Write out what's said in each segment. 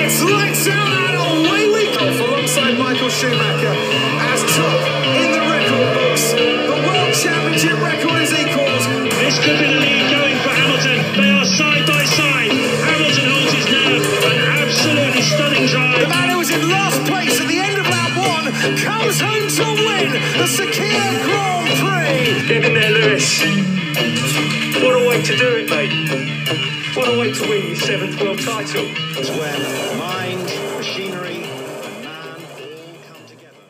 It's lights out and away we go alongside Michael Schumacher as top in the record books. The World Championship record is equals. This could be the lead going for Hamilton. They are side by side. Hamilton holds his nerve. An absolutely stunning drive. The man who was in last place at the end of lap one comes home to win the Sakia Grand Prix. Get in there, Lewis. What a way to do it, mate. What a way to win your seventh world title. It's when mind, machinery, and man all come together.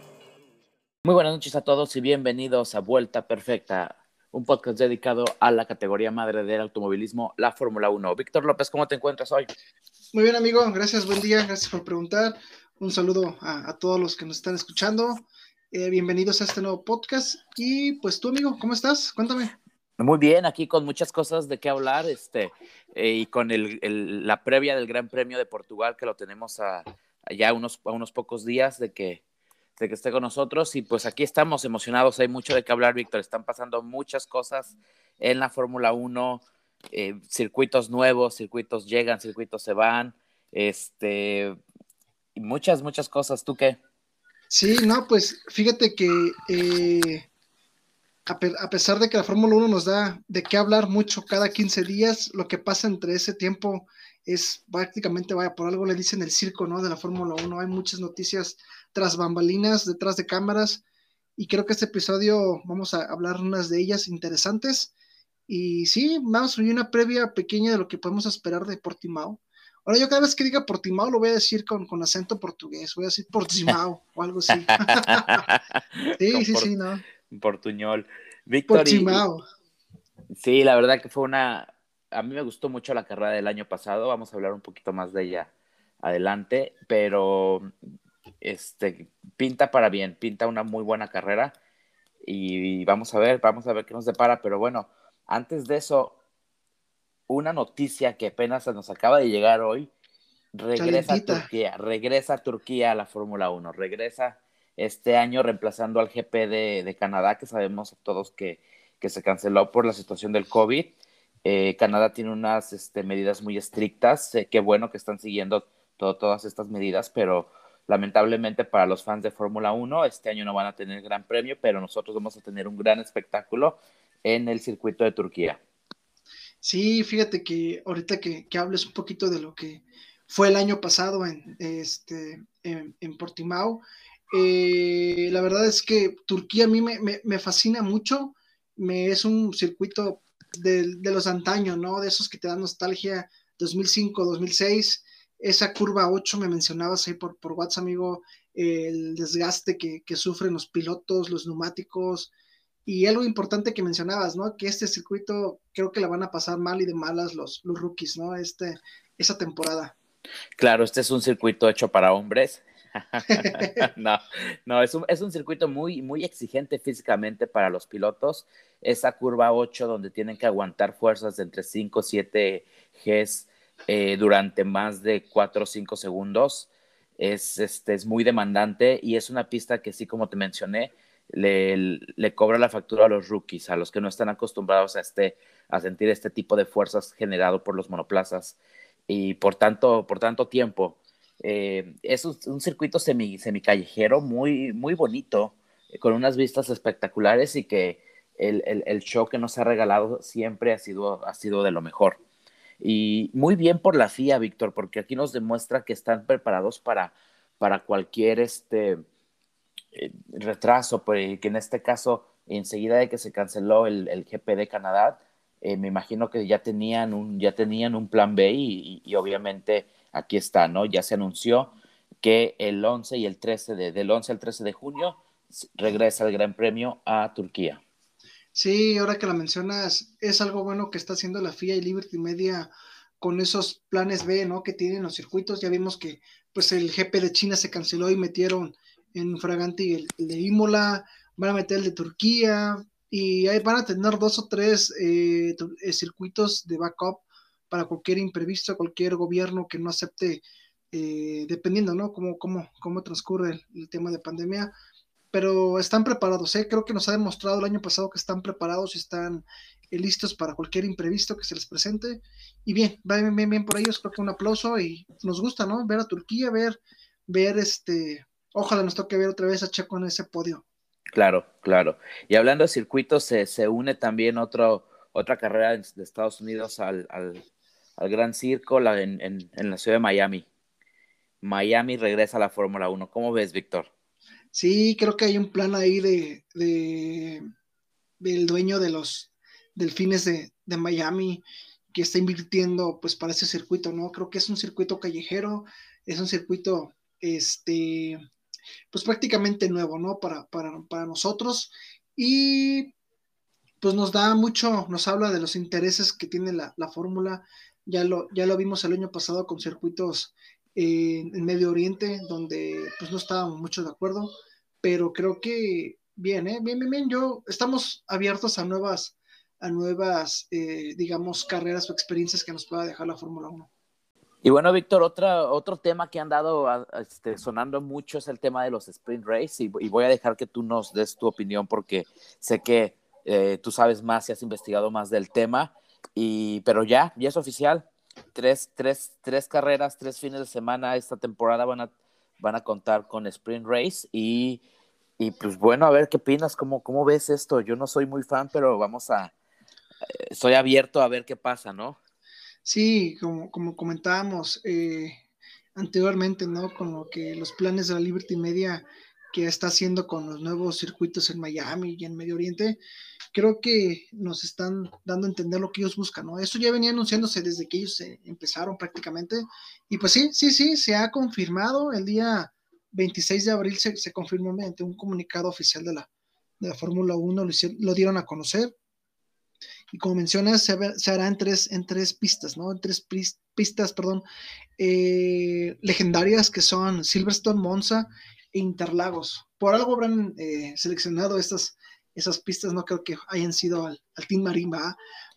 Muy buenas noches a todos y bienvenidos a Vuelta Perfecta, un podcast dedicado a la categoría madre del automovilismo, la Fórmula 1. Víctor López, ¿cómo te encuentras hoy? Muy bien, amigo. Gracias, buen día. Gracias por preguntar. Un saludo a, a todos los que nos están escuchando. Eh, bienvenidos a este nuevo podcast. Y pues tú, amigo, ¿cómo estás? Cuéntame. Muy bien, aquí con muchas cosas de qué hablar este, eh, y con la previa del Gran Premio de Portugal que lo tenemos a, ya unos, pocos días de que, de que esté con nosotros. Y pues aquí estamos emocionados, hay mucho de qué hablar, Víctor. Están pasando muchas cosas en la Fórmula 1, eh, circuitos nuevos, circuitos llegan, circuitos se van, este, muchas, muchas cosas. ¿Tú qué? Sí, no, pues fíjate que eh, a, pe- a pesar de que la Fórmula 1 nos da de qué hablar mucho cada 15 días, lo que pasa entre ese tiempo es prácticamente, vaya, por algo le dicen el circo, ¿no? De la Fórmula 1. Hay muchas noticias tras bambalinas, detrás de cámaras, y creo que este episodio vamos a hablar unas de ellas interesantes. Y sí, vamos a una previa pequeña de lo que podemos esperar de Portimao. Ahora yo cada vez que diga Portimao lo voy a decir con, con acento portugués, voy a decir Portimao o algo así. sí, Con sí, por- sí, no. Portuñol. Víctor. Sí, la verdad que fue una... A mí me gustó mucho la carrera del año pasado, vamos a hablar un poquito más de ella adelante, pero este, pinta para bien, pinta una muy buena carrera y vamos a ver, vamos a ver qué nos depara, pero bueno, antes de eso, una noticia que apenas nos acaba de llegar hoy, regresa a. Turquía, regresa a Turquía a la Fórmula 1, regresa este año reemplazando al GP de, Canadá, que sabemos todos que, se canceló por la situación del COVID. Eh, Canadá tiene unas este, medidas muy estrictas, eh, qué bueno que están siguiendo to- todas estas medidas, pero lamentablemente para los fans de Fórmula 1 este año no van a tener gran premio, pero nosotros vamos a tener un gran espectáculo en el circuito de Turquía. Sí, fíjate que ahorita que, hables un poquito de lo que fue el año pasado en, este, en Portimao, eh, la verdad es que Turquía a mí me, fascina mucho, me, es un circuito de, los antaños, ¿no? De esos que te dan nostalgia, 2005, 2006, esa curva 8 me mencionabas ahí por, WhatsApp, amigo, el desgaste que, que sufren los pilotos, los neumáticos, y algo importante que mencionabas, ¿no? Que este circuito creo que la van a pasar mal y de malas los, los rookies, ¿no? Este, esa temporada. Claro, este es un circuito hecho para hombres. no, no, es un, es un circuito muy, muy exigente físicamente para los pilotos. Esa curva 8 donde tienen que aguantar fuerzas de entre 5 o 7 Gs eh, durante más de 4 o 5 segundos es, este, es muy demandante y es una pista que sí, como te mencioné, le, le cobra la factura a los rookies, a los que no están acostumbrados a, este, a sentir este tipo de fuerzas generado por los monoplazas y por tanto, por tanto tiempo. Eh, es un, un circuito semi, semicallejero muy, muy bonito, eh, con unas vistas espectaculares y que el, el, el, show que nos ha regalado siempre ha sido, ha sido de lo mejor. Y muy bien por la FIA, Víctor, porque aquí nos demuestra que están preparados para, para cualquier este, eh, retraso, pues, que en este caso, enseguida de que se canceló el, el GP de Canadá, eh, me imagino que ya tenían un, ya tenían un plan B y, y, y, obviamente aquí está, ¿no? Ya se anunció que el 11 y el 13 de, del 11 al 13 de junio regresa el Gran Premio a Turquía. Sí, ahora que la mencionas, es algo bueno que está haciendo la FIA y Liberty Media con esos planes B, ¿no? Que tienen los circuitos. Ya vimos que pues el GP de China se canceló y metieron en Fraganti el, de Imola, van a meter el de Turquía y ahí van a tener dos o tres eh, circuitos de backup para cualquier imprevisto, cualquier gobierno que no acepte, eh, dependiendo, ¿no? Cómo, cómo, cómo transcurre el, tema de pandemia, pero están preparados, ¿eh? creo que nos ha demostrado el año pasado que están preparados y están listos para cualquier imprevisto que se les presente. Y bien, bien, bien, bien por ellos, creo que un aplauso y nos gusta, ¿no? Ver a Turquía, ver, ver este, ojalá nos toque ver otra vez a Checo en ese podio. Claro, claro. Y hablando de circuitos, se, se une también otro, otra carrera de Estados Unidos al, al Gran Circo en, en, en, la ciudad de Miami. Miami regresa a la Fórmula 1. ¿Cómo ves, Víctor? Sí, creo que hay un plan ahí de, de del dueño de los delfines de, de Miami que está invirtiendo pues para ese circuito, ¿no? Creo que es un circuito callejero, es un circuito este pues prácticamente nuevo, ¿no? Para, para, para nosotros y pues nos da mucho, nos habla de los intereses que tiene la, la fórmula, ya lo, ya lo vimos el año pasado con circuitos eh, en Medio Oriente, donde pues no estábamos mucho de acuerdo, pero creo que bien, ¿eh? bien, bien, yo estamos abiertos a nuevas, a nuevas, eh, digamos, carreras o experiencias que nos pueda dejar la Fórmula 1. Y bueno, Víctor, otro tema que han dado este, sonando mucho es el tema de los sprint race y, y, voy a dejar que tú nos des tu opinión porque sé que eh, tú sabes más y has investigado más del tema, y, pero ya, ya es oficial, tres, tres, tres carreras, tres fines de semana esta temporada van a, van a contar con sprint race y, y pues bueno, a ver qué opinas, cómo, cómo ves esto, yo no soy muy fan, pero vamos a, estoy abierto a ver qué pasa, ¿no? Sí, como, como comentábamos eh, anteriormente, ¿no? Como que los planes de la Liberty Media que está haciendo con los nuevos circuitos en Miami y en Medio Oriente, creo que nos están dando a entender lo que ellos buscan, ¿no? Eso ya venía anunciándose desde que ellos empezaron prácticamente. Y pues sí, sí, sí, se ha confirmado. El día 26 de abril se, se confirmó mediante un comunicado oficial de la, de la Fórmula 1, lo, lo dieron a conocer y como mencionas, se, se, hará en tres, en tres pistas, ¿no? En tres pistas, perdón, eh, legendarias que son Silverstone, Monza Interlagos. Por algo habrán eh, seleccionado estas, esas pistas, no creo que hayan sido al, Team Marimba,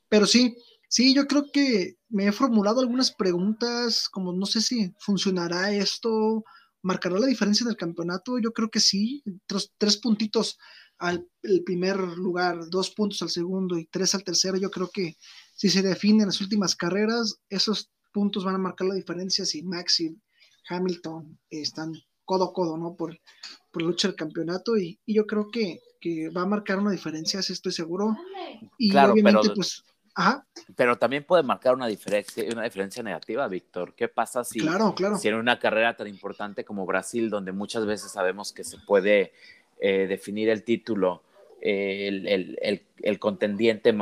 pero sí, sí, yo creo que me he formulado algunas preguntas, como no sé si funcionará esto, marcará la diferencia en el campeonato, yo creo que sí, tres, tres puntitos al primer lugar, dos puntos al segundo y tres al tercero, yo creo que si se definen las últimas carreras, esos puntos van a marcar la diferencia si Max y Hamilton están codo a codo, ¿no? Por, por la lucha del campeonato y, y yo creo que, que, va a marcar una diferencia, si estoy seguro. Y claro, obviamente, pero, pues, ajá. Pero también puede marcar una diferencia, una diferencia negativa, Víctor. ¿Qué pasa si, claro, claro. si en una carrera tan importante como Brasil, donde muchas veces sabemos que se puede eh, definir el título, eh, el, el, el, el, contendiente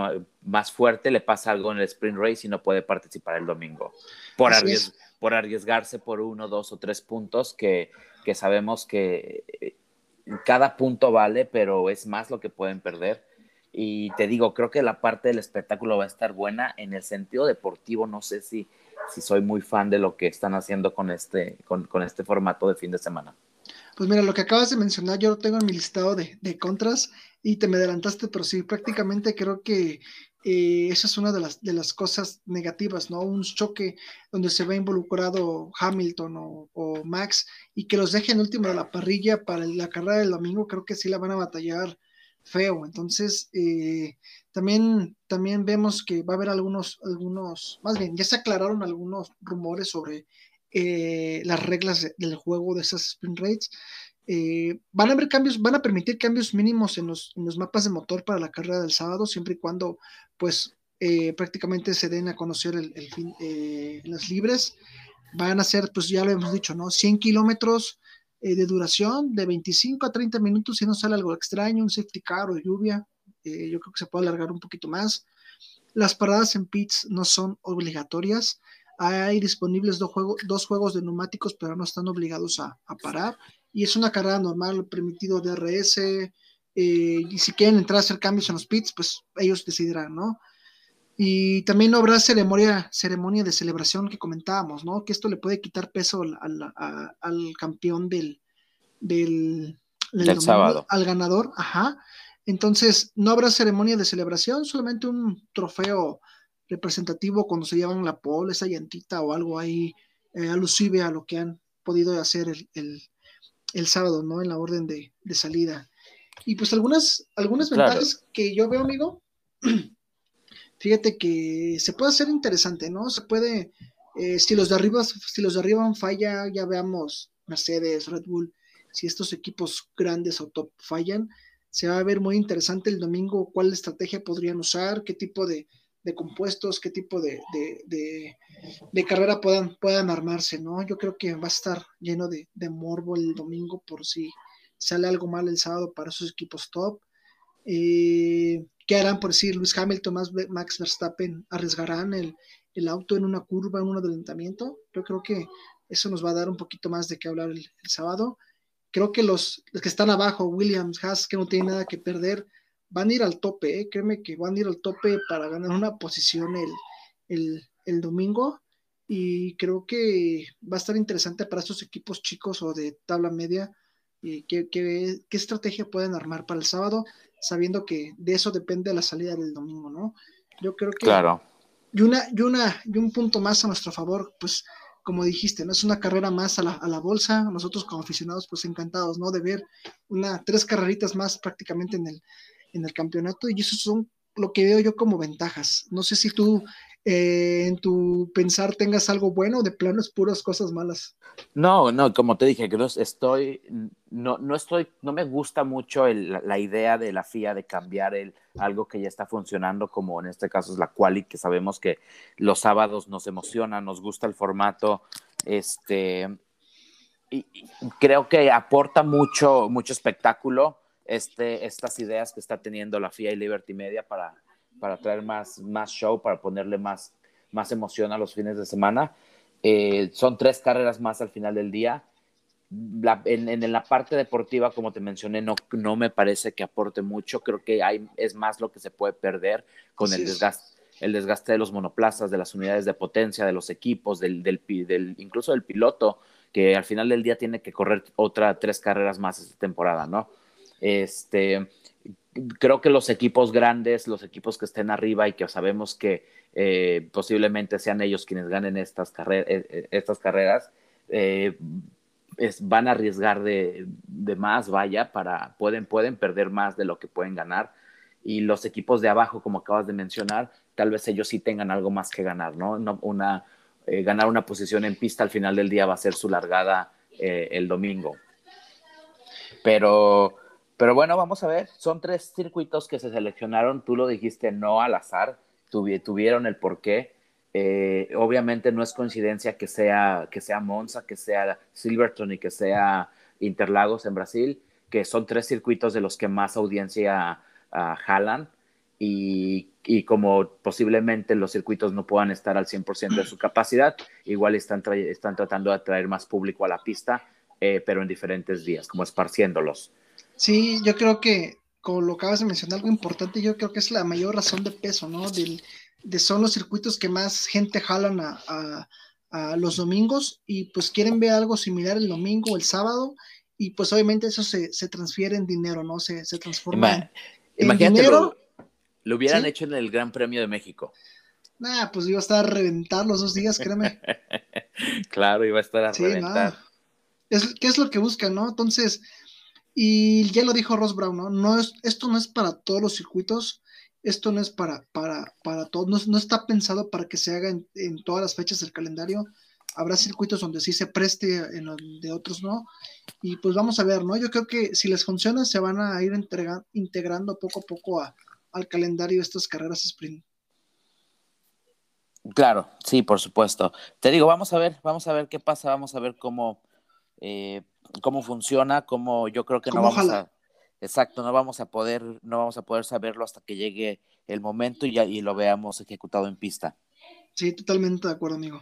más fuerte le pasa algo en el sprint race y no puede participar el domingo por, arriesg por arriesgarse por uno, dos o tres puntos que, que sabemos que eh, cada punto vale, pero es más lo que pueden perder. Y te digo, creo que la parte del espectáculo va a estar buena. En el sentido deportivo, no sé si, si soy muy fan de lo que están haciendo con este, con, con este formato de fin de semana. Pues mira, lo que acabas de mencionar, yo lo tengo en mi listado de, de contras y te me adelantaste, pero sí, prácticamente creo que eh, esa es una de las, de las cosas negativas, ¿no? Un choque donde se ve involucrado Hamilton o, Max y que los dejen último de la parrilla para la carrera del domingo, creo que sí la van a batallar feo. Entonces, eh, también, también vemos que va a haber algunos, algunos, más bien, ya se aclararon algunos rumores sobre eh, las reglas del juego de esas sprint rates. Eh, van a haber cambios, van a permitir cambios mínimos en los, mapas de motor para la carrera del sábado, siempre y cuando pues eh, prácticamente se den a conocer el, fin, eh, las libres. Van a ser, pues ya lo hemos dicho, ¿no? 100 kilómetros de duración, de 25 a 30 minutos, si no sale algo extraño, un safety car o lluvia, yo creo que se puede alargar un poquito más. Las paradas en pits no son obligatorias. Hay disponibles dos, dos juegos de neumáticos, pero no están obligados a parar y es una carrera normal, permitido DRS, eh, y si quieren entrar a hacer cambios en los pits, pues ellos decidirán, ¿no? Y también no habrá ceremonia, ceremonia de celebración que comentábamos, ¿no? Que esto le puede quitar peso al, al, al campeón del, del, del, del sábado. Al ganador, ajá. Entonces, no habrá ceremonia de celebración, solamente un trofeo representativo cuando se llevan la pole, esa llantita o algo ahí eh, alusive a lo que han podido hacer el, el, el sábado, ¿no? En la orden de, de salida. Y pues algunas, algunas Claro. ventajas que yo veo, amigo, fíjate que se puede hacer interesante, ¿no? Se puede, eh, si los de arriba, si los de arriba falla, ya veamos Mercedes, Red Bull, si estos equipos grandes o top fallan, se va a ver muy interesante el domingo cuál estrategia podrían usar, qué tipo de, de compuestos, qué tipo de, de, de, carrera puedan, puedan armarse, ¿no? Yo creo que va a estar lleno de, morbo el domingo por si sale algo mal el sábado para esos equipos top. Eh, ¿Qué harán por decir Luis Hamilton, Max Verstappen? ¿Arriesgarán el, el, auto en una curva, en un adelantamiento? Yo creo que eso nos va a dar un poquito más de qué hablar el, sábado. Creo que los, los, que están abajo, Williams, Haas, que no tienen nada que perder, van a ir al tope, ¿eh? créeme que van a ir al tope para ganar una posición el, el, domingo y creo que va a estar interesante para estos equipos chicos o de tabla media y qué, qué, estrategia pueden armar para el sábado, sabiendo que de eso depende la salida del domingo, ¿no? Yo creo que... Claro. Y, una, y, una, y un punto más a nuestro favor, pues como dijiste, ¿no? Es una carrera más a la, a la, bolsa. Nosotros como aficionados, pues encantados, ¿no? De ver una, tres carreritas más prácticamente en el, en el campeonato y eso son lo que veo yo como ventajas. No sé si tú eh, en tu pensar tengas algo bueno o de plano es puras cosas malas. No, no, como te dije, creo estoy, no, no estoy, no me gusta mucho la, idea de la FIA de cambiar el, algo que ya está funcionando, como en este caso es la quali, que sabemos que los sábados nos emociona, nos gusta el formato, este, y creo que aporta mucho, mucho espectáculo este, estas ideas que está teniendo la FIA y Liberty Media para, para traer más, más show, para ponerle más, más emoción a los fines de semana. Eh, son tres carreras más al final del día. en, la parte deportiva, como te mencioné, no, no me parece que aporte mucho. Creo que hay, es más lo que se puede perder con el desgaste, el desgaste de los monoplazas, de las unidades de potencia, de los equipos, del, del, del, incluso del piloto, que al final del día tiene que correr otra tres carreras más esta temporada, ¿no? Este, creo que los equipos grandes, los equipos que estén arriba y que sabemos que eh, posiblemente sean ellos quienes ganen estas, eh, eh, estas carreras, van a arriesgar de, más, vaya, para, pueden, pueden perder más de lo que pueden ganar. Y los equipos de abajo, como acabas de mencionar, tal vez ellos sí tengan algo más que ganar, ¿no? una, ganar una posición en pista al final del día va a ser su largada el domingo. Pero pero bueno, vamos a ver. Son tres circuitos que se seleccionaron. Tú lo dijiste no al azar. tuvieron el porqué. Eh, obviamente no es coincidencia que sea, que sea Monza, que sea Silverton y que sea Interlagos en Brasil, que son tres circuitos de los que más audiencia uh, jalan. Y, y, como posiblemente los circuitos no puedan estar al 100% de su capacidad, igual están, están tratando de atraer más público a la pista, eh, pero en diferentes días, como esparciéndolos. Sí, yo creo que, como lo acabas de mencionar, algo importante, yo creo que es la mayor razón de peso, ¿no? Del, de son los circuitos que más gente jalan a, a, los domingos y pues quieren ver algo similar el domingo o el sábado y pues obviamente eso se, se transfiere en dinero, ¿no? Se, se transforma en, Imagínate, dinero. Lo, hubieran hecho en el Gran Premio de México. Nah, pues iba a estar a reventar los dos días, créeme. claro, iba a estar a reventar. Es, ¿Qué es lo que buscan, no? Entonces, y ya lo dijo Ross Brown, ¿no? no es, esto no es para todos los circuitos, esto no es para, para, para todos, no, está pensado para que se haga en, todas las fechas del calendario. Habrá circuitos donde sí se preste, en donde otros no. Y pues vamos a ver, ¿no? Yo creo que si les funciona, se van a ir integrando poco a poco al calendario estas carreras sprint. Claro, sí, por supuesto. Te digo, vamos a ver, vamos a ver qué pasa, vamos a ver cómo eh, cómo funciona, cómo yo creo que no vamos a exacto, no vamos a poder no vamos a poder saberlo hasta que llegue el momento y y lo veamos ejecutado en pista. Sí, totalmente de acuerdo, amigo.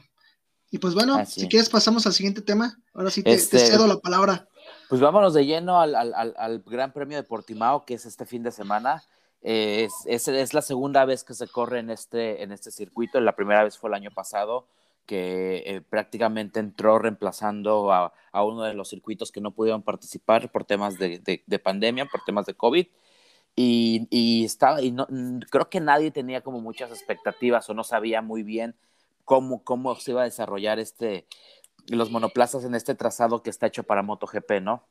Y pues bueno, si quieres pasamos al siguiente tema. Ahora sí te, este, cedo la palabra. Pues vámonos de lleno al, al, al, Gran Premio de Portimao, que es este fin de semana. es, es, es, la segunda vez que se corre en este, en este circuito. La primera vez fue el año pasado que eh, prácticamente entró reemplazando a, uno de los circuitos que no pudieron participar por temas de, pandemia, por temas de COVID. Y, estaba, y no, creo que nadie tenía como muchas expectativas o no sabía muy bien cómo, cómo se iba a desarrollar este, los monoplazas en este trazado que está hecho para MotoGP, ¿no?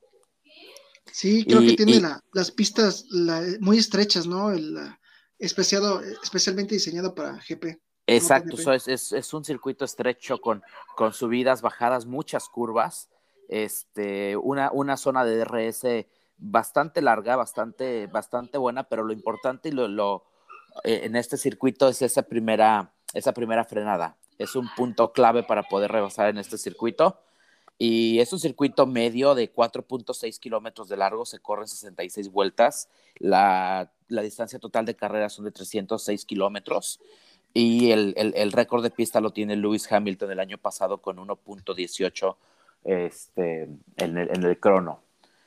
Sí, creo que tiene las pistas muy estrechas, ¿no? especiado, especialmente diseñado para GP. Exacto, so es, es, es, un circuito estrecho con, con subidas, bajadas, muchas curvas, este, una, una zona de DRS bastante larga, bastante, bastante buena, pero lo importante y lo, lo eh, en este circuito es esa primera, esa primera frenada. Es un punto clave para poder rebasar en este circuito. Y es un circuito medio de 4.6 kilómetros de largo, se corren 66 vueltas. La, la, distancia total de carrera son de 306 kilómetros. Y el, el, el récord de pista lo tiene Lewis Hamilton el año pasado con 1.18 este, en, el, en el crono.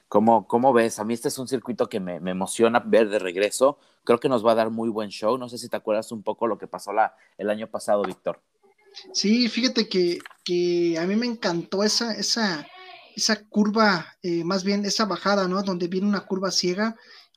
¿Cómo, ¿Cómo, ves? A mí este es un circuito que me, me, emociona ver de regreso. Creo que nos va a dar muy buen show. No sé si te acuerdas un poco lo que pasó la, el año pasado, Víctor. Sí, fíjate que, que, a mí me encantó esa, esa, esa curva, eh, más bien esa bajada, ¿no? Donde viene una curva ciega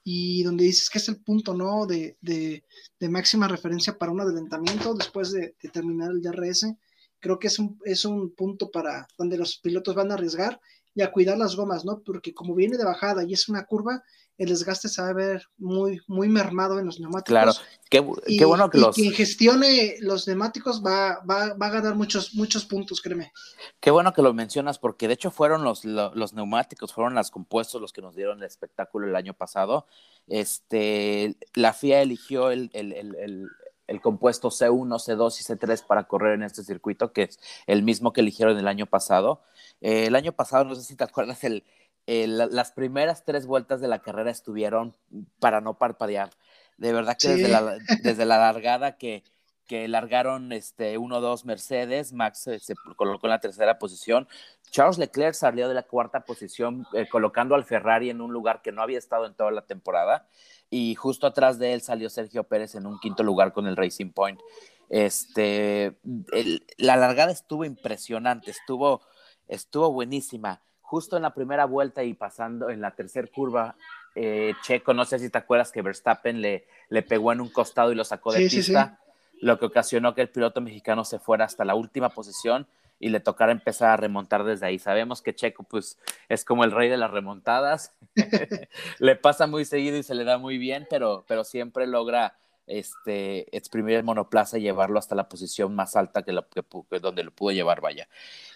y donde dices que es el punto, ¿no? De, de, de máxima referencia para un adelantamiento después de, de, terminar el DRS. Creo que es un, es un punto para donde los pilotos van a arriesgar y a cuidar las gomas, ¿no? Porque como viene de bajada y es una curva, el desgaste se va a ver muy, muy mermado en los neumáticos. Claro, qué, qué bueno que y los... quien gestione los neumáticos va, va, va, a ganar muchos, muchos puntos, créeme. Qué bueno que lo mencionas, porque de hecho fueron los, los, los neumáticos, fueron los compuestos los que nos dieron el espectáculo el año pasado. Este, la FIA eligió el, el, el, el compuesto C1, C2 y C3 para correr en este circuito, que es el mismo que eligieron el año pasado. Eh, el año pasado, no sé si te acuerdas, el, el, las primeras tres vueltas de la carrera estuvieron para no parpadear. De verdad que sí. desde, la, desde la largada que, que largaron este 1-2 Mercedes, Max se, se, colocó en la tercera posición. Charles Leclerc salió de la cuarta posición, eh, colocando al Ferrari en un lugar que no había estado en toda la temporada. Y justo atrás de él salió Sergio Pérez en un quinto lugar con el Racing Point. Este, el, la largada estuvo impresionante, estuvo, estuvo buenísima justo en la primera vuelta y pasando en la tercera curva, eh, Checo, no sé si te acuerdas que Verstappen le, le pegó en un costado y lo sacó de sí, pista, sí, sí. lo que ocasionó que el piloto mexicano se fuera hasta la última posición y le tocara empezar a remontar desde ahí. Sabemos que Checo pues es como el rey de las remontadas, le pasa muy seguido y se le da muy bien, pero, pero siempre logra este, exprimir el monoplaza y llevarlo hasta la posición más alta que, lo, que, que donde lo pudo llevar, vaya.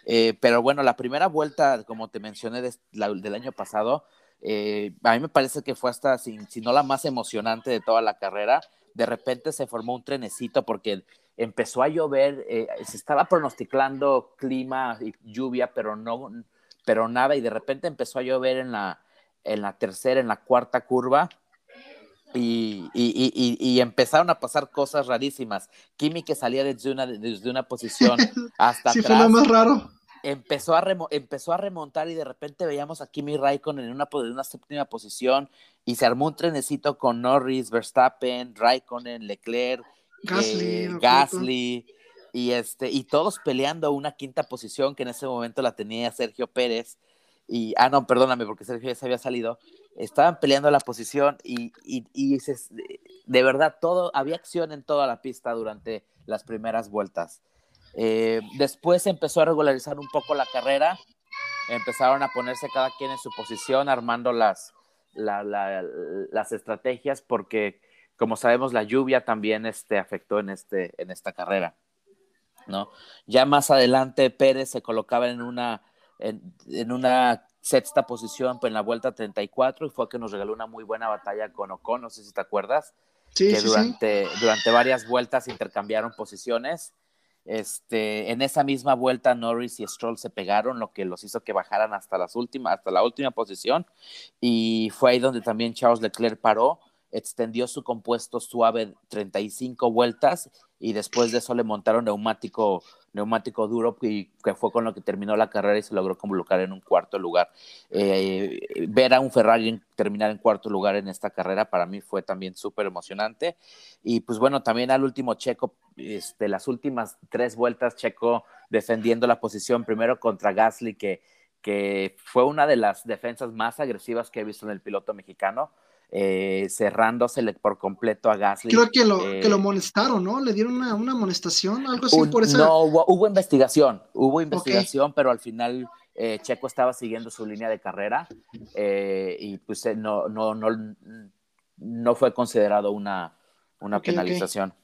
Eh, pero bueno, la primera vuelta, como te mencioné, de, la, del año pasado, eh, a mí me parece que fue hasta, si, si, no la más emocionante de toda la carrera. De repente se formó un trenecito porque empezó a llover, eh, se estaba pronosticando clima y lluvia, pero no, pero nada, y de repente empezó a llover en la, en la tercera, en la cuarta curva y, y, y, y, empezaron a pasar cosas rarísimas. Kimi que salía desde una, desde una posición hasta sí, atrás. Fue lo más raro. Empezó a, remo, empezó a remontar y de repente veíamos a Kimi Raikkonen en una, en una séptima posición y se armó un trenecito con Norris, Verstappen, Raikkonen, Leclerc, Gasly, eh, Gasly y, este, y todos peleando una quinta posición que en ese momento la tenía Sergio Pérez. Y, ah, no, perdóname, porque Sergio ya se había salido estaban peleando la posición y, y, y de verdad todo, había acción en toda la pista durante las primeras vueltas. Eh, después empezó a regularizar un poco la carrera, empezaron a ponerse cada quien en su posición, armando las, la, la, las estrategias, porque como sabemos la lluvia también este, afectó en, este, en esta carrera. ¿no? Ya más adelante Pérez se colocaba en una, en una sexta posición en la vuelta 34 y fue que nos regaló una muy buena batalla con Ocon, no sé si te acuerdas, sí, que sí, durante, sí. durante varias vueltas intercambiaron posiciones. Este, en esa misma vuelta Norris y Stroll se pegaron, lo que los hizo que bajaran hasta las últimas, hasta la última posición, y fue ahí donde también Charles Leclerc paró, extendió su compuesto suave 35 vueltas y después de eso le montaron neumático neumático duro y que fue con lo que terminó la carrera y se logró colocar en un cuarto lugar. Eh, ver a un Ferrari terminar en cuarto lugar en esta carrera para mí fue también súper emocionante. Y pues bueno, también al último Checo, este, las últimas tres vueltas Checo defendiendo la posición primero contra Gasly, que, que fue una de las defensas más agresivas que he visto en el piloto mexicano eh, cerrándosele por completo a Gasly. Creo que lo, eh, que lo molestaron, ¿no? Le dieron una, una amonestación, algo así un, por. No, hubo, hubo investigación, hubo investigación, okay. pero al final eh, Checo estaba siguiendo su línea de carrera eh, y pues no, no, no, no fue considerado una, una Ok, ok. penalización.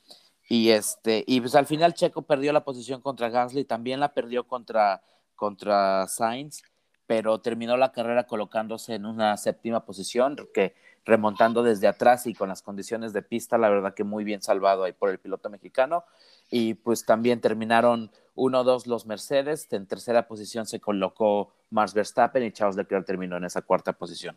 Y este, y pues al final Checo perdió la posición contra Gasly, también la perdió contra, contra Sainz, pero terminó la carrera colocándose en una séptima posición, que remontando desde atrás y con las condiciones de pista, la verdad que muy bien salvado ahí por el piloto mexicano. Y pues también terminaron 1-2 los Mercedes, en tercera posición se colocó Max Verstappen y Charles Leclerc terminó en esa cuarta posición.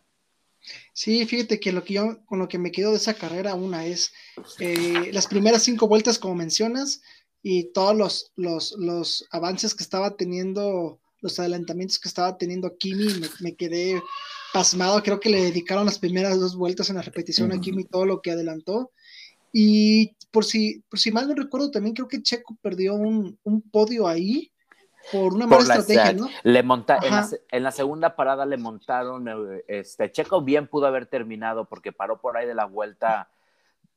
Sí, fíjate que lo que yo, con lo que me quedo de esa carrera, una es eh, las primeras cinco vueltas, como mencionas, y todos los, los, los avances que estaba teniendo, los adelantamientos que estaba teniendo Kimi, me, me quedé pasmado. Creo que le dedicaron las primeras dos vueltas en la repetición a Ujú. Kimi todo lo que adelantó. Y por si, por si mal no recuerdo, también creo que Checo perdió un, un podio ahí por una mala Por estrategia, ¿no? Le monta, en, la, en la segunda parada le montaron, eh, este Checo bien pudo haber terminado porque paró por ahí de la vuelta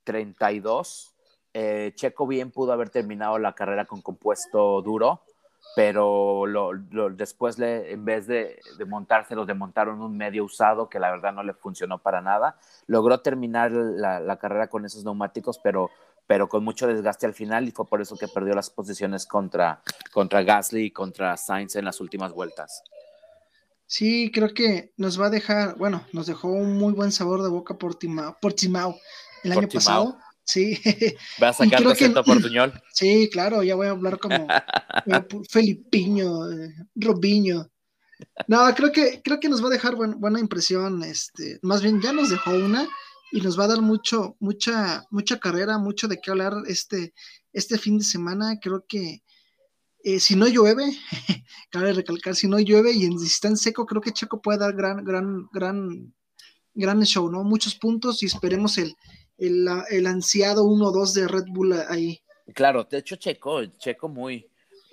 32. Eh, Checo bien pudo haber terminado la carrera con compuesto duro, pero lo, lo- después le, en vez de, de montárselo, le montaron un medio usado que la verdad no le funcionó para nada. Logró terminar la, la carrera con esos neumáticos, pero, pero con mucho desgaste al final y fue por eso que perdió las posiciones contra, contra Gasly y contra Sainz en las últimas vueltas. Sí, creo que nos va a dejar, bueno, nos dejó un muy buen sabor de boca por Timao, por Timao el año pasado. Sí, ¿Vas a sacar tu que- acento portuñol? sí, claro, ya voy a hablar como eh, Felipiño, eh, Robiño. No, creo que, creo que nos va a dejar buen- buena impresión, este, más bien ya nos dejó una y nos va a dar mucho, mucha, mucha carrera, mucho de qué hablar este, este fin de semana. Creo que eh, si no llueve, cabe recalcar, si no llueve y en- está en seco, creo que Checo puede dar gran, gran, gran, gran show, ¿no? Muchos puntos y esperemos el, el, el ansiado 1-2 de Red Bull ahí. Claro, de hecho Checo, Checo muy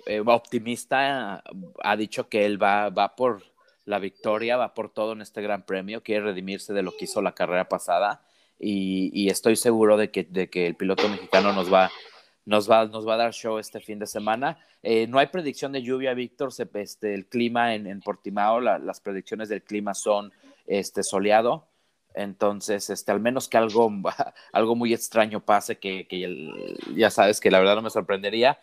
eh, optimista, ha dicho que él va, va por la victoria, va por todo en este gran premio, quiere redimirse de lo que hizo la carrera pasada y, estoy seguro de que, de que el piloto mexicano nos va, nos va, nos va a dar show este fin de semana. Eh, no hay predicción de lluvia, Víctor, este, el clima en, en Portimao, la- las predicciones del clima son este, soleado. Entonces, este, al menos que algo, algo muy extraño pase, que, que ya sabes que la verdad no me sorprendería,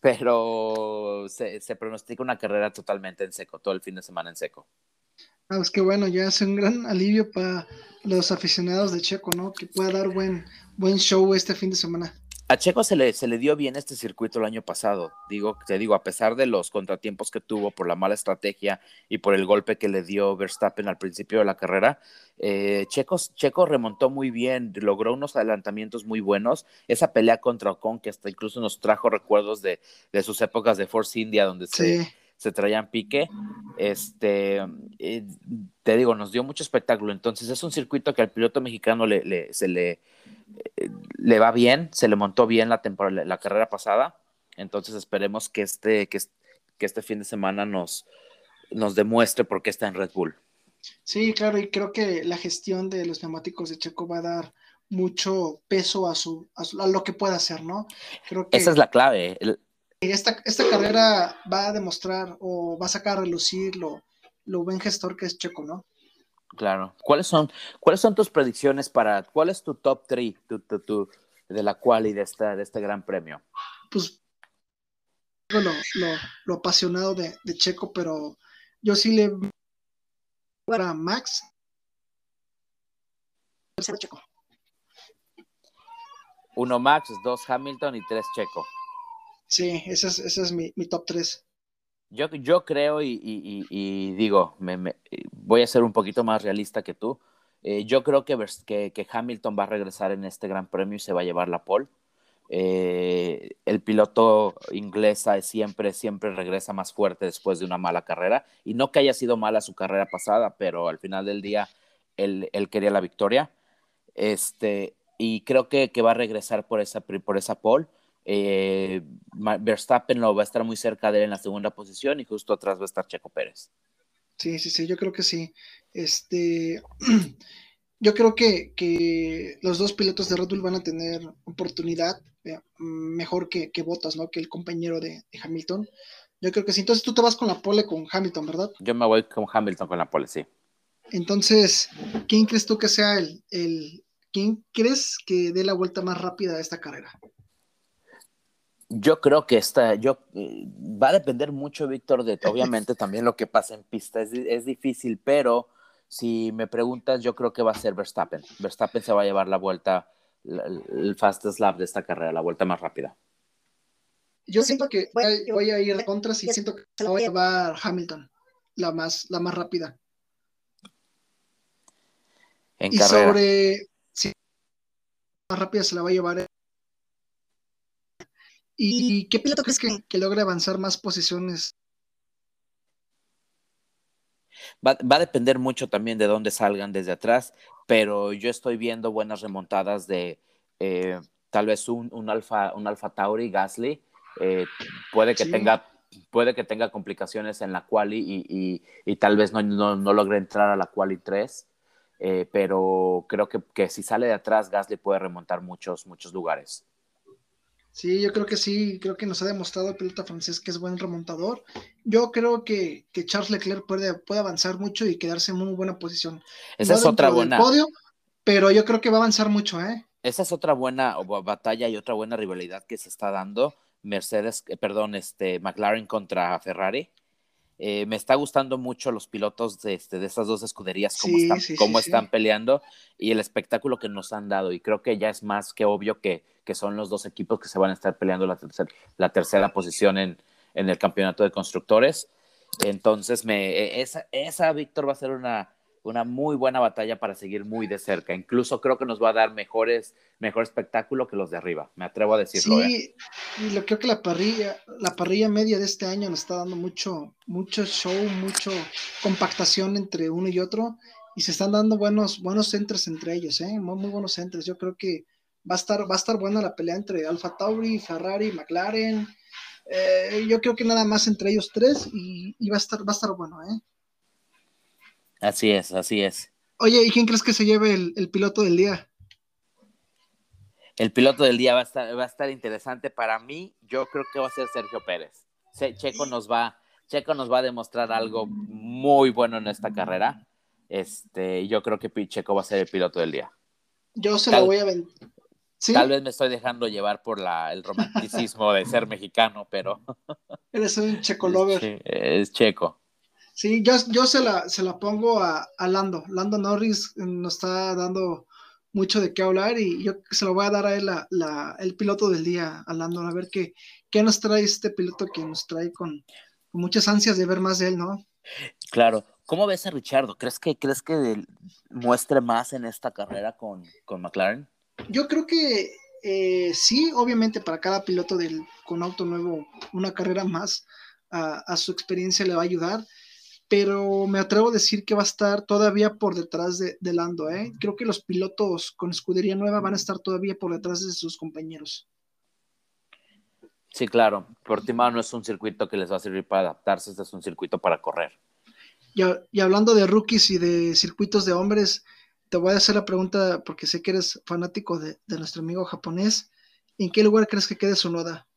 pero se, pronostica una carrera totalmente en seco, todo el fin de semana en seco. Ah, pues que bueno, ya es un gran alivio para los aficionados de Checo, ¿no? Que pueda dar buen, buen show este fin de semana. A Checo se le, se le dio bien este circuito el año pasado. Digo, te digo, a pesar de los contratiempos que tuvo por la mala estrategia y por el golpe que le dio Verstappen al principio de la carrera, eh, Checo, Checo remontó muy bien, logró unos adelantamientos muy buenos. Esa pelea contra Ocon, que hasta incluso nos trajo recuerdos de, de sus épocas de Force India, donde Sí, se traían pique. Este, eh, te digo, nos dio mucho espectáculo. Entonces, es un circuito que al piloto mexicano le, le- se le, eh, le va bien, se le montó bien la, temporada, la carrera pasada. Entonces, esperemos que este, que, es- que este fin de semana nos, nos demuestre por qué está en Red Bull. sí, claro, y creo que la gestión de los neumáticos de Checo va a dar mucho peso a su, a, su- a lo que pueda hacer, ¿no? Creo que Esa es la clave. El- esta, esta carrera va a demostrar o va a sacar a relucir lo, lo buen gestor que es Checo, ¿no? claro. ¿Cuáles son, ¿Cuáles son tus predicciones para, cuál es tu top 3 tu, tu, tu- de la quali de, esta, de este gran premio? Pues lo, lo, lo apasionado de, de Checo, pero yo sí le para Max. Checo. Uno Max, dos Hamilton y tres Checo. Sí, ese es, ese es mi, mi top 3. Yo, yo creo y, y- digo, me- me- voy a ser un poquito más realista que tú. Eh, yo creo que, que, que Hamilton va a regresar en este gran premio y se va a llevar la pole. Eh, el piloto inglés siempre, siempre regresa más fuerte después de una mala carrera. Y no que haya sido mala su carrera pasada, pero al final del día él, él quería la victoria. Este, y creo que, que va a regresar por esa, por esa pole. Eh, Verstappen lo va a estar muy cerca de él en la segunda posición y justo atrás va a estar Checo Pérez. Sí, sí, sí, yo creo que sí. Este, yo creo que, que los dos pilotos de Red Bull van a tener oportunidad eh, mejor que, que Bottas, ¿no? Que el compañero de, de Hamilton. Yo creo que sí. Entonces tú te vas con la pole con Hamilton, ¿verdad? Yo me voy con Hamilton con la pole, sí. Entonces, ¿quién crees tú que sea el, el, ¿quién crees que dé la vuelta más rápida a esta carrera? Yo creo que esta, yo, va a depender mucho, Víctor, de obviamente también lo que pasa en pista. Es, es, difícil, pero si me preguntas, yo creo que va a ser Verstappen. Verstappen se va a llevar la vuelta, el, el fastest lap de esta carrera, la vuelta más rápida. Yo siento que voy a, ir de contras y siento que se la voy a llevar Hamilton, la más, la más rápida. En y carrera. sobre si más rápida se la va a llevar. ¿Y qué piloto crees que, que logre avanzar más posiciones? Va, va, a depender mucho también de dónde salgan desde atrás, pero yo estoy viendo buenas remontadas de eh, tal vez un, un, alfa, un Alfa Tauri, Gasly, eh, puede que sí. tenga puede que tenga complicaciones en la quali y, y, y tal vez no, no, no, logre entrar a la quali 3, eh, pero creo que, que, si sale de atrás Gasly puede remontar muchos, muchos lugares. Sí, yo creo que sí, creo que nos ha demostrado el piloto francés que es buen remontador. Yo creo que, que Charles Leclerc puede, puede, avanzar mucho y quedarse en muy buena posición. Esa no es otra buena. Podio, pero yo creo que va a avanzar mucho, ¿eh? Esa es otra buena batalla y otra buena rivalidad que se está dando Mercedes, eh, perdón, este, McLaren contra Ferrari. Eh, me está gustando mucho los pilotos de, este, de estas dos escuderías, cómo, sí, están, sí, cómo sí, están peleando y el espectáculo que nos han dado. Y creo que ya es más que obvio que, que son los dos equipos que se van a estar peleando la, tercer, la tercera posición en, en, el campeonato de constructores. Entonces, me, e, esa, esa, Víctor, va a ser una, una muy buena batalla para seguir muy de cerca. Incluso creo que nos va a dar mejores, mejor espectáculo que los de arriba. Me atrevo a decirlo. Sí, ¿eh? y lo creo que la parrilla, la parrilla media de este año nos está dando mucho, mucho show, mucho compactación entre uno y otro. Y se están dando buenos, buenos centros entre ellos, ¿eh? Muy, muy buenos centros. Yo creo que va a estar, va a estar buena la pelea entre Alfa Tauri, Ferrari, McLaren. Eh, yo creo que nada más entre ellos tres y, y va a estar, va a estar bueno, ¿eh? Así es, así es. Oye, ¿y quién crees que se lleve el, el, piloto del día? El piloto del día va a, estar, va a estar interesante para mí. Yo creo que va a ser Sergio Pérez. Checo nos va, Checo nos va a demostrar algo muy bueno en esta carrera. Este, yo creo que Checo va a ser el piloto del día. Yo se tal, lo voy a. ¿Sí? Tal vez me estoy dejando llevar por la, el romanticismo de ser mexicano, pero. Eres un checo lover. Sí, es checo. Sí, yo, yo se, la, se la pongo a, a, Lando. Lando Norris nos está dando mucho de qué hablar y yo se lo voy a dar a él la, la, el piloto del día, a Lando, a ver qué, qué nos trae este piloto que nos trae con, con, muchas ansias de ver más de él, ¿no? Claro. ¿Cómo ves a Richardo? ¿Crees que, crees que muestre más en esta carrera con, con McLaren? Yo creo que eh, sí, obviamente para cada piloto del, con auto nuevo, una carrera más a, a su experiencia le va a ayudar pero me atrevo a decir que va a estar todavía por detrás de, de, Lando. ¿eh? Creo que los pilotos con escudería nueva van a estar todavía por detrás de sus compañeros. Sí, claro. Portimao no es un circuito que les va a servir para adaptarse, este es un circuito para correr. Y, y hablando de rookies y de circuitos de hombres, te voy a hacer la pregunta porque sé que eres fanático de, de nuestro amigo japonés. ¿En qué lugar crees que quede su noda?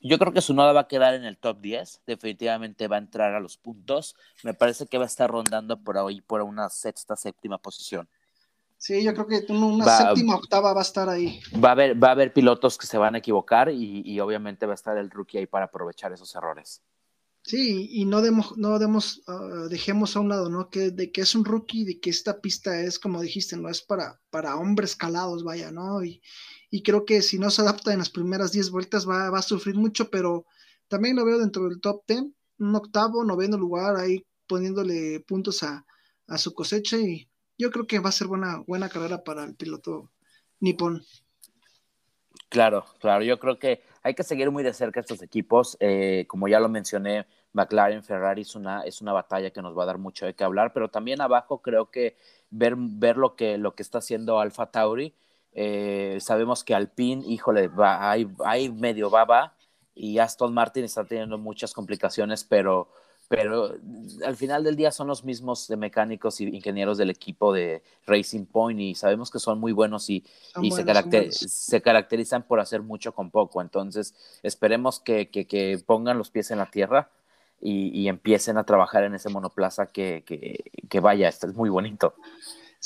Yo creo que su noda va a quedar en el top 10, definitivamente va a entrar a los puntos. Me parece que va a estar rondando por ahí por una sexta, séptima posición. Sí, yo creo que una va, séptima, octava va a estar ahí. Va a haber, va a haber pilotos que se van a equivocar y, y obviamente va a estar el rookie ahí para aprovechar esos errores. Sí, y no, demos, no demos, uh, dejemos a un lado, ¿no? Que, de que es un rookie, de que esta pista es, como dijiste, no es para, para hombres calados, vaya, ¿no? Y, y creo que si no se adapta en las primeras 10 vueltas va, va, a sufrir mucho, pero también lo veo dentro del top 10, un octavo, noveno lugar, ahí poniéndole puntos a, a su cosecha y yo creo que va a ser buena, buena carrera para el piloto nipón. Claro, claro, yo creo que hay que seguir muy de cerca estos equipos, eh, como ya lo mencioné, McLaren, Ferrari es una, es una batalla que nos va a dar mucho de qué hablar, pero también abajo creo que ver, ver lo, que, lo que está haciendo Alfa Tauri, eh, sabemos que Alpine, híjole, va, hay, hay medio baba y Aston Martin está teniendo muchas complicaciones, pero, pero al final del día son los mismos mecánicos y ingenieros del equipo de Racing Point y sabemos que son muy buenos y, y buenos, se, caracter se, caracterizan por hacer mucho con poco. Entonces, esperemos que, que, que pongan los pies en la tierra y, y, empiecen a trabajar en ese monoplaza que, que vaya, este es muy bonito.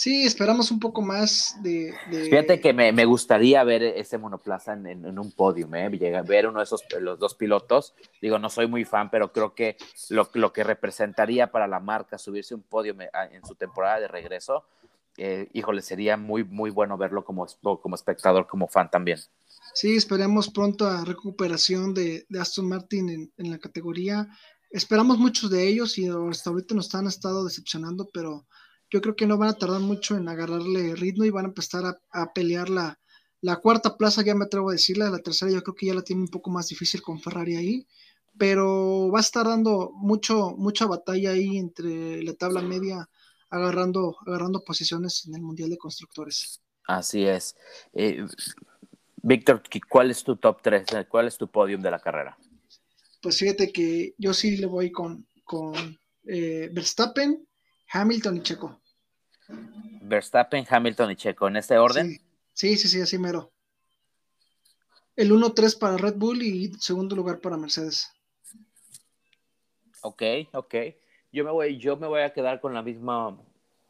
Sí, esperamos un poco más de. de... Fíjate que me, me, gustaría ver ese monoplaza en, en, en un podium, ¿eh? Llegar, ver uno de esos, los dos pilotos. Digo, no soy muy fan, pero creo que lo, lo que representaría para la marca subirse un podium en su temporada de regreso, eh, híjole, sería muy, muy bueno verlo como, como espectador, como fan también. Sí, esperemos pronto a recuperación de, de Aston Martin en, en, la categoría. Esperamos muchos de ellos y hasta ahorita nos han estado decepcionando, pero yo creo que no van a tardar mucho en agarrarle ritmo y van a empezar a, a pelear la, la, cuarta plaza, ya me atrevo a decirla, la tercera yo creo que ya la tiene un poco más difícil con Ferrari ahí, pero va a estar dando mucho, mucha batalla ahí entre la tabla media, agarrando, agarrando posiciones en el Mundial de Constructores. Así es. Eh, Víctor, ¿cuál es tu top 3? ¿Cuál es tu podium de la carrera? Pues fíjate que yo sí le voy con, con eh, Verstappen, Hamilton y Checo. Verstappen, Hamilton y Checo, ¿en este orden? Sí, sí, sí, sí así mero. El 1-3 para Red Bull y segundo lugar para Mercedes. Ok, ok. Yo me voy, yo me voy a quedar con la misma,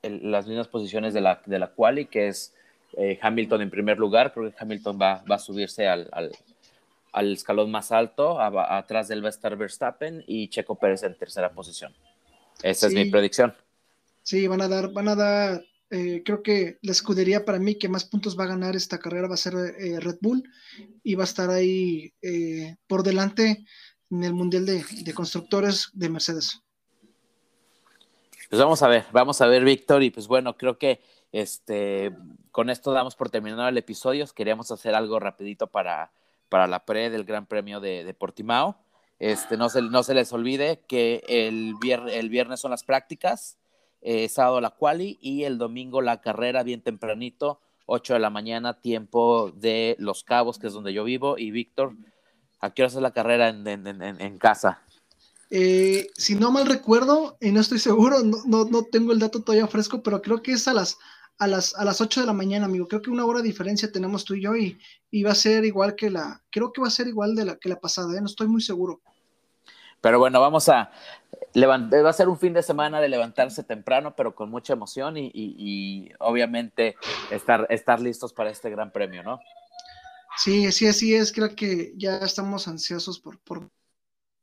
el, las mismas posiciones de la, de la quali, que es eh, Hamilton en primer lugar. Creo que Hamilton va, va a subirse al, al, al escalón más alto. A, a, atrás del va a estar Verstappen y Checo Pérez en tercera posición. Esa sí. es mi predicción. Sí, van a dar, van a dar, eh, creo que la escudería para mí que más puntos va a ganar esta carrera va a ser eh, Red Bull y va a estar ahí eh, por delante en el Mundial de, de, Constructores de Mercedes. Pues vamos a ver, vamos a ver, Víctor, y pues bueno, creo que este, con esto damos por terminado el episodio. Queríamos hacer algo rapidito para, para la pre del Gran Premio de, de Portimao. Este, no, se, no se les olvide que el, el viernes son las prácticas eh, sábado la quali y el domingo la carrera bien tempranito, 8 de la mañana, tiempo de Los Cabos, que es donde yo vivo. Y Víctor, ¿a qué hora es la carrera en, en, en, en casa? Eh, si no mal recuerdo, y no estoy seguro, no, no, no, tengo el dato todavía fresco, pero creo que es a las, a las, a las 8 de la mañana, amigo. Creo que una hora de diferencia tenemos tú y yo y, y va a ser igual que la, creo que va a ser igual de la, que la pasada, ¿eh? no estoy muy seguro. Pero bueno, vamos a levantar, va a ser un fin de semana de levantarse temprano, pero con mucha emoción y, y, y, obviamente estar, estar listos para este gran premio, ¿no? Sí, sí, así es. Creo que ya estamos ansiosos por, por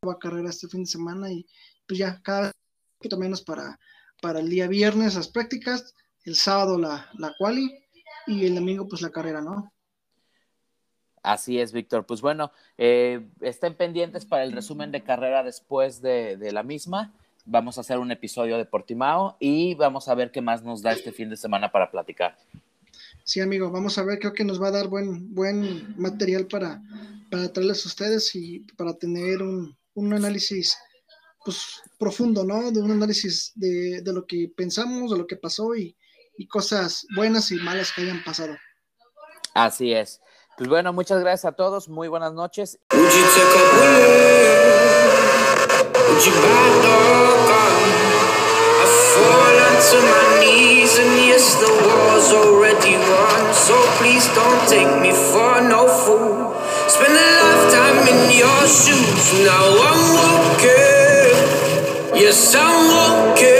la carrera este fin de semana y pues ya cada vez poquito menos para, para el día viernes las prácticas, el sábado la, la quali y el domingo pues la carrera, ¿no? Así es, Víctor. Pues bueno, eh, estén pendientes para el resumen de carrera después de, de, la misma. Vamos a hacer un episodio de Portimao y vamos a ver qué más nos da este fin de semana para platicar. Sí, amigo, vamos a ver, creo que nos va a dar buen, buen material para, para traerles a ustedes y para tener un, un análisis pues, profundo, ¿no? De un análisis de, de, lo que pensamos, de lo que pasó y, y cosas buenas y malas que hayan pasado. Así es. Pues bueno, muchas gracias a todos, muy buenas noches. Yes, I'm walking.